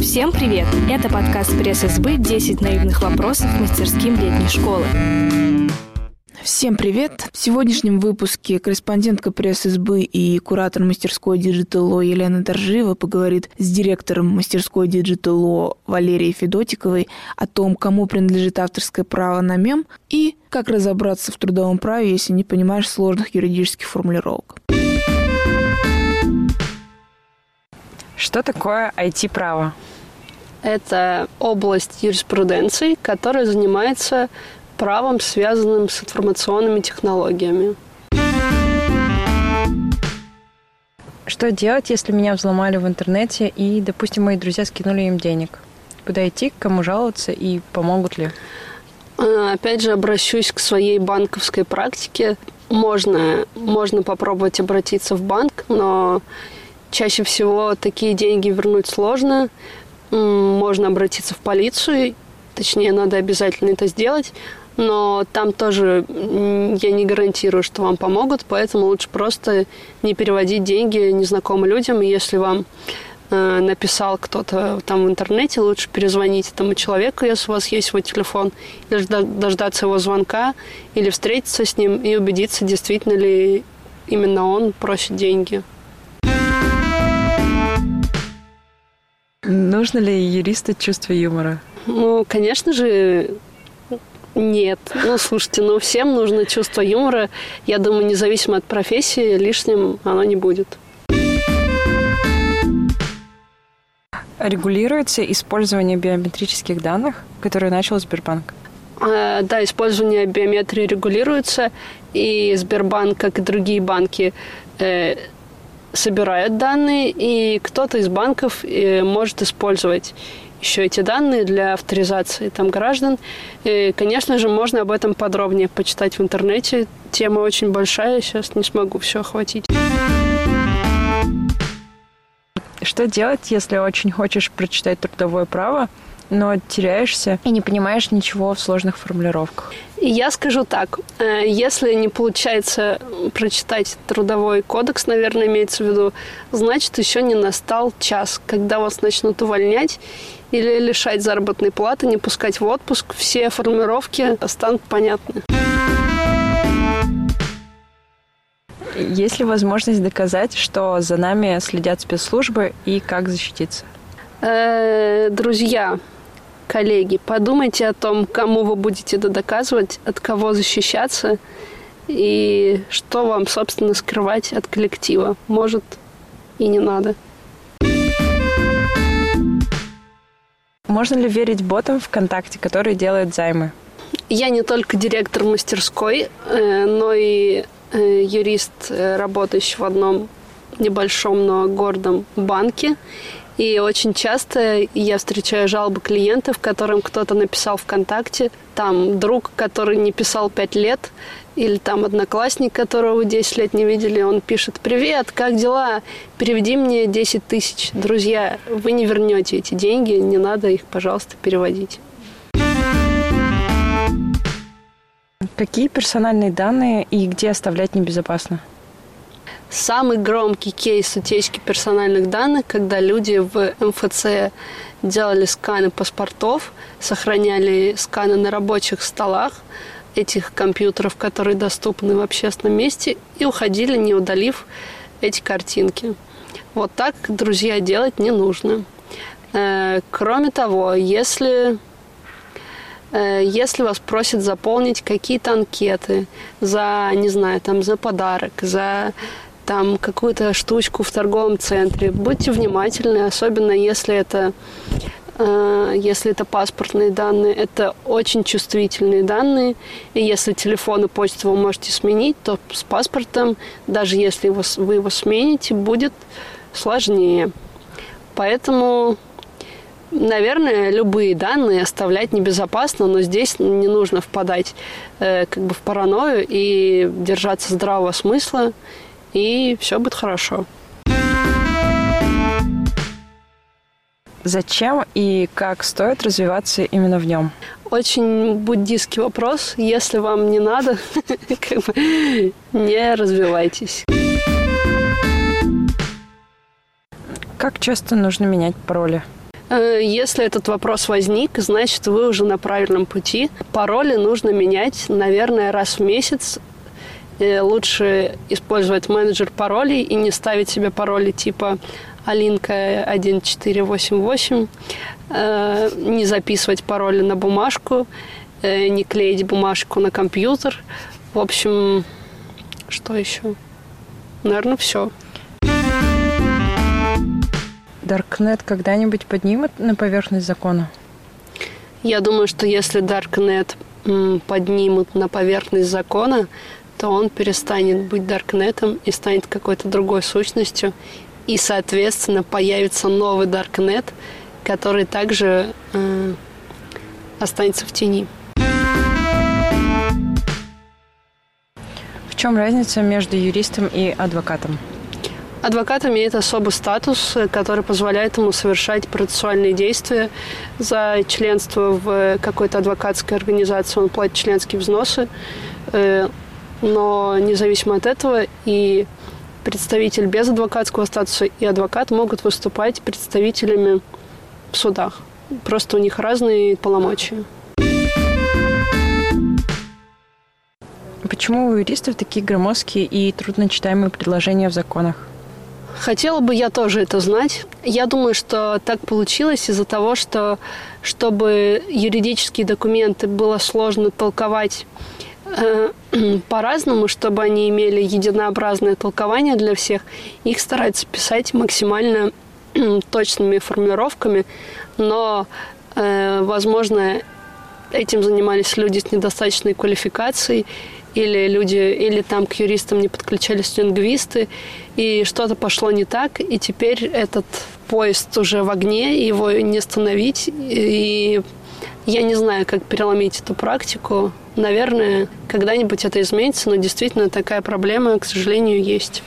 Всем привет! Это подкаст пресс-СБ «10 наивных вопросов мастерским летней школы». Всем привет! В сегодняшнем выпуске корреспондентка пресс-СБ и куратор мастерской Digital Law Елена Доржиева поговорит с директором мастерской Digital Law Валерией Федотиковой о том, кому принадлежит авторское право на мем и как разобраться в трудовом праве, если не понимаешь сложных юридических формулировок. Что такое IT-право? Это область юриспруденции, которая занимается правом, связанным с информационными технологиями. Что делать, если меня взломали в интернете и, допустим, мои друзья скинули им денег? Куда идти, к кому жаловаться и помогут ли? А, опять же, обращусь к своей банковской практике. Можно, можно попробовать обратиться в банк, но Чаще всего такие деньги вернуть сложно. Можно обратиться в полицию, точнее, надо обязательно это сделать, но там тоже я не гарантирую, что вам помогут, поэтому лучше просто не переводить деньги незнакомым людям. И если вам э, написал кто-то там в интернете, лучше перезвонить этому человеку, если у вас есть его телефон, или дождаться его звонка, или встретиться с ним и убедиться, действительно ли именно он просит деньги. Нужно ли юристу чувство юмора? Ну, конечно же, нет. Ну, слушайте, ну всем нужно чувство юмора. Я думаю, независимо от профессии, лишним оно не будет. Регулируется использование биометрических данных, которые начал Сбербанк? А, да, использование биометрии регулируется, и Сбербанк, как и другие банки, э, собирает данные, и кто-то из банков э, может использовать еще эти данные для авторизации там граждан. И, конечно же, можно об этом подробнее почитать в интернете. Тема очень большая, сейчас не смогу все охватить. Что делать, если очень хочешь прочитать трудовое право, но теряешься и не понимаешь ничего в сложных формулировках? Я скажу так, э, если не получается прочитать трудовой кодекс, наверное, имеется в виду, значит, еще не настал час, когда вас начнут увольнять или лишать заработной платы, не пускать в отпуск, все формулировки станут понятны. Есть ли возможность доказать, что за нами следят спецслужбы и как защититься? Э, друзья, коллеги, подумайте о том, кому вы будете это доказывать, от кого защищаться и что вам, собственно, скрывать от коллектива. Может, и не надо. Можно ли верить ботам ВКонтакте, которые делают займы? Я не только директор мастерской, э, но и э, юрист, э, работающий в одном небольшом, но гордом банке. И очень часто я встречаю жалобы клиентов, которым кто-то написал ВКонтакте, там друг, который не писал пять лет, или там одноклассник, которого вы 10 лет не видели, он пишет «Привет, как дела? Переведи мне 10 тысяч». Друзья, вы не вернете эти деньги, не надо их, пожалуйста, переводить. Какие персональные данные и где оставлять небезопасно? Самый громкий кейс утечки персональных данных, когда люди в МФЦ делали сканы паспортов, сохраняли сканы на рабочих столах этих компьютеров, которые доступны в общественном месте, и уходили, не удалив эти картинки. Вот так, друзья, делать не нужно. Э, кроме того, если э, если вас просят заполнить какие-то анкеты за, не знаю, там, за подарок, за там какую-то штучку в торговом центре. Будьте внимательны, особенно если это э, если это паспортные данные, это очень чувствительные данные. И если телефон и почту вы можете сменить, то с паспортом, даже если вы его смените, будет сложнее. Поэтому, наверное, любые данные оставлять небезопасно, но здесь не нужно впадать э, как бы в паранойю и держаться здравого смысла и все будет хорошо. Зачем и как стоит развиваться именно в нем? Очень буддийский вопрос. Если вам не надо, как бы не развивайтесь. Как часто нужно менять пароли? Э, если этот вопрос возник, значит, вы уже на правильном пути. Пароли нужно менять, наверное, раз в месяц. Э, лучше использовать менеджер паролей и не ставить себе пароли типа Алинка 1488, э, не записывать пароли на бумажку, не клеить бумажку на компьютер. В общем, что еще? Наверное, все. Даркнет когда-нибудь поднимут на поверхность закона? Я думаю, что если Даркнет поднимут на поверхность закона, то он перестанет быть Даркнетом и станет какой-то другой сущностью. И, соответственно, появится новый Даркнет, который также э, останется в тени. В чем разница между юристом и адвокатом? Адвокат имеет особый статус, который позволяет ему совершать процессуальные действия. За членство в какой-то адвокатской организации он платит членские взносы. Но независимо от этого и представитель без адвокатского статуса и адвокат могут выступать представителями в судах. Просто у них разные полномочия. Почему у юристов такие громоздкие и трудночитаемые предложения в законах? Хотела бы я тоже это знать. Я думаю, что так получилось из-за того, что чтобы юридические документы было сложно толковать по-разному, чтобы они имели единообразное толкование для всех, их стараются писать максимально точными формулировками, но, э, возможно, этим занимались люди с недостаточной квалификацией, или люди, или там к юристам не подключались лингвисты, и что-то пошло не так, и теперь этот поезд уже в огне, его не остановить, и я не знаю, как переломить эту практику. Наверное, когда-нибудь это изменится, но действительно такая проблема, к сожалению, есть.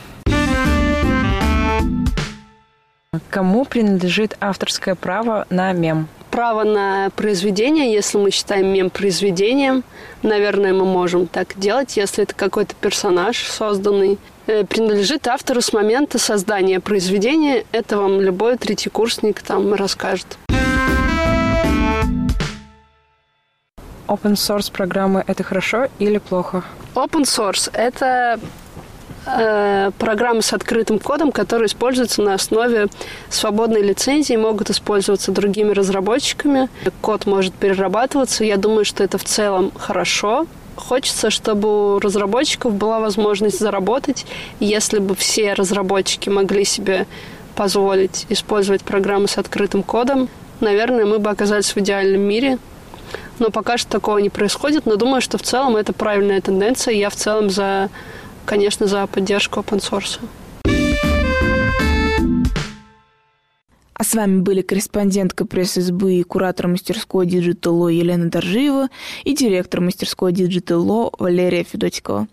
Кому принадлежит авторское право на мем? право на произведение, если мы считаем мем произведением, наверное, мы можем так делать, если это какой-то персонаж созданный, э, принадлежит автору с момента создания произведения. Это вам любой третий курсник там расскажет. Open source программы это хорошо или плохо? Open source это Э, программы с открытым кодом, которые используются на основе свободной лицензии, могут использоваться другими разработчиками. Код может перерабатываться. Я думаю, что это в целом хорошо. Хочется, чтобы у разработчиков была возможность заработать. Если бы все разработчики могли себе позволить использовать программы с открытым кодом, наверное, мы бы оказались в идеальном мире. Но пока что такого не происходит. Но думаю, что в целом это правильная тенденция. Я в целом за конечно, за поддержку open source. А с вами были корреспондентка пресс-избы и куратор мастерской Digital Law Елена Доржиева и директор мастерской Digital Law Валерия Федотикова.